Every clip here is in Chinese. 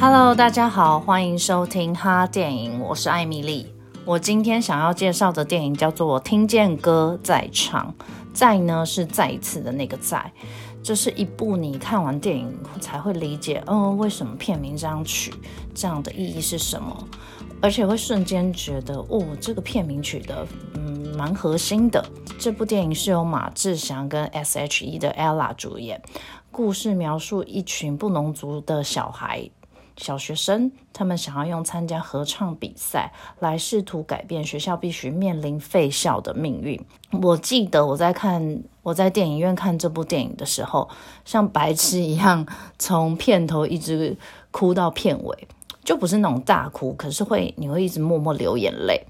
Hello，大家好，欢迎收听哈电影，我是艾米丽。我今天想要介绍的电影叫做《听见歌在唱》，再呢是再一次的那个在，这是一部你看完电影才会理解，嗯，为什么片名这样取，这样的意义是什么，而且会瞬间觉得，哦，这个片名取得，嗯，蛮核心的。这部电影是由马志祥跟 S.H.E 的 Ella 主演，故事描述一群布农族的小孩。小学生，他们想要用参加合唱比赛来试图改变学校必须面临废校的命运。我记得我在看，我在电影院看这部电影的时候，像白痴一样，从片头一直哭到片尾，就不是那种大哭，可是会你会一直默默流眼泪。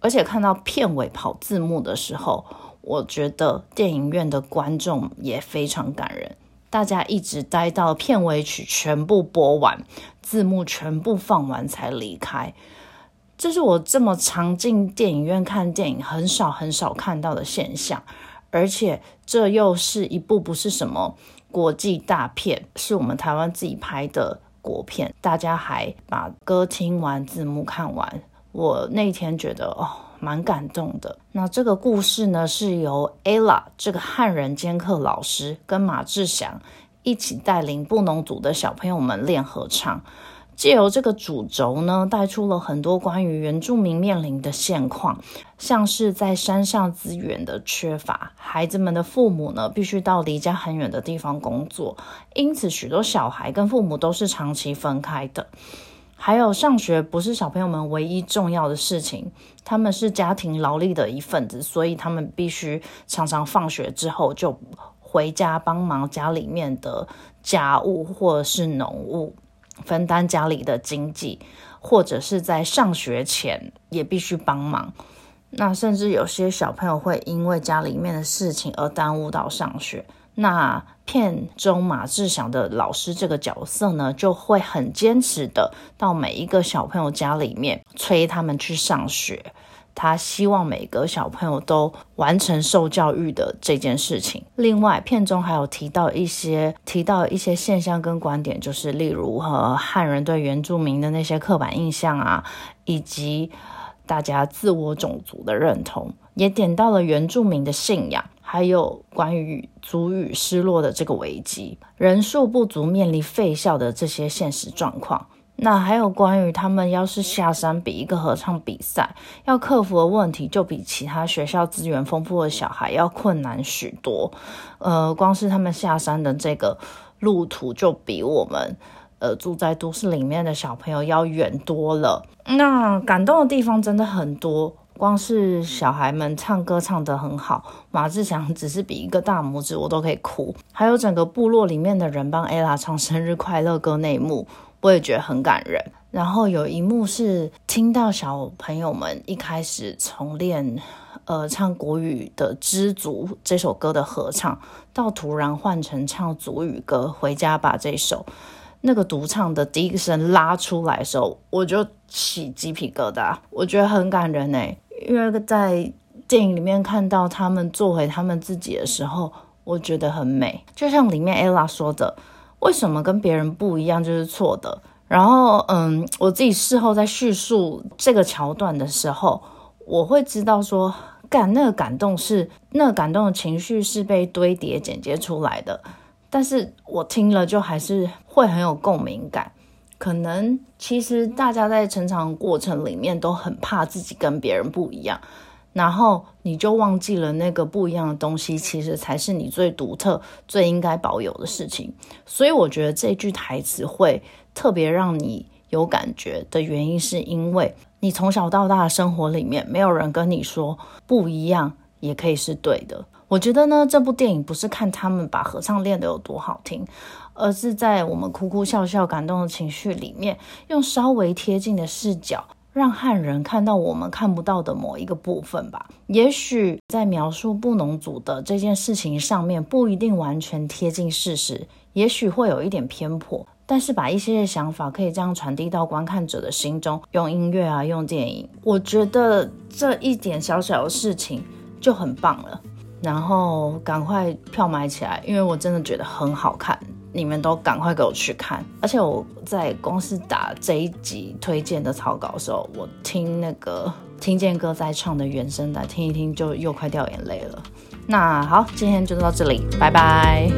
而且看到片尾跑字幕的时候，我觉得电影院的观众也非常感人。大家一直待到片尾曲全部播完，字幕全部放完才离开。这是我这么常进电影院看电影很少很少看到的现象，而且这又是一部不是什么国际大片，是我们台湾自己拍的国片。大家还把歌听完，字幕看完，我那天觉得哦。蛮感动的。那这个故事呢，是由 Ella 这个汉人兼课老师跟马志祥一起带领布农族的小朋友们练合唱，借由这个主轴呢，带出了很多关于原住民面临的现况，像是在山上资源的缺乏，孩子们的父母呢必须到离家很远的地方工作，因此许多小孩跟父母都是长期分开的。还有上学不是小朋友们唯一重要的事情，他们是家庭劳力的一份子，所以他们必须常常放学之后就回家帮忙家里面的家务或者是农务，分担家里的经济，或者是在上学前也必须帮忙。那甚至有些小朋友会因为家里面的事情而耽误到上学。那片中马志祥的老师这个角色呢，就会很坚持的到每一个小朋友家里面催他们去上学。他希望每个小朋友都完成受教育的这件事情。另外，片中还有提到一些提到一些现象跟观点，就是例如和汉人对原住民的那些刻板印象啊，以及大家自我种族的认同，也点到了原住民的信仰。还有关于族语失落的这个危机，人数不足面临废校的这些现实状况。那还有关于他们要是下山比一个合唱比赛，要克服的问题就比其他学校资源丰富的小孩要困难许多。呃，光是他们下山的这个路途就比我们呃住在都市里面的小朋友要远多了。那感动的地方真的很多。光是小孩们唱歌唱得很好，马志祥只是比一个大拇指，我都可以哭。还有整个部落里面的人帮 Ella 唱生日快乐歌那一幕，我也觉得很感人。然后有一幕是听到小朋友们一开始从练呃唱国语的《知足》这首歌的合唱，到突然换成唱族语歌《回家吧》这首，那个独唱的第一声拉出来的时候，我就起鸡皮疙瘩，我觉得很感人哎。因为在电影里面看到他们做回他们自己的时候，我觉得很美。就像里面 Ella 说的：“为什么跟别人不一样就是错的？”然后，嗯，我自己事后在叙述这个桥段的时候，我会知道说，感那个感动是那个感动的情绪是被堆叠剪接出来的，但是我听了就还是会很有共鸣感。可能其实大家在成长过程里面都很怕自己跟别人不一样，然后你就忘记了那个不一样的东西，其实才是你最独特、最应该保有的事情。所以我觉得这句台词会特别让你有感觉的原因，是因为你从小到大的生活里面，没有人跟你说不一样也可以是对的。我觉得呢，这部电影不是看他们把合唱练得有多好听，而是在我们哭哭笑笑、感动的情绪里面，用稍微贴近的视角，让汉人看到我们看不到的某一个部分吧。也许在描述布农族的这件事情上面，不一定完全贴近事实，也许会有一点偏颇，但是把一些想法可以这样传递到观看者的心中，用音乐啊，用电影，我觉得这一点小小的事情就很棒了。然后赶快票买起来，因为我真的觉得很好看。你们都赶快给我去看。而且我在公司打这一集推荐的草稿的时候，我听那个 听见歌在唱的原声带，听一听就又快掉眼泪了。那好，今天就到这里，拜拜。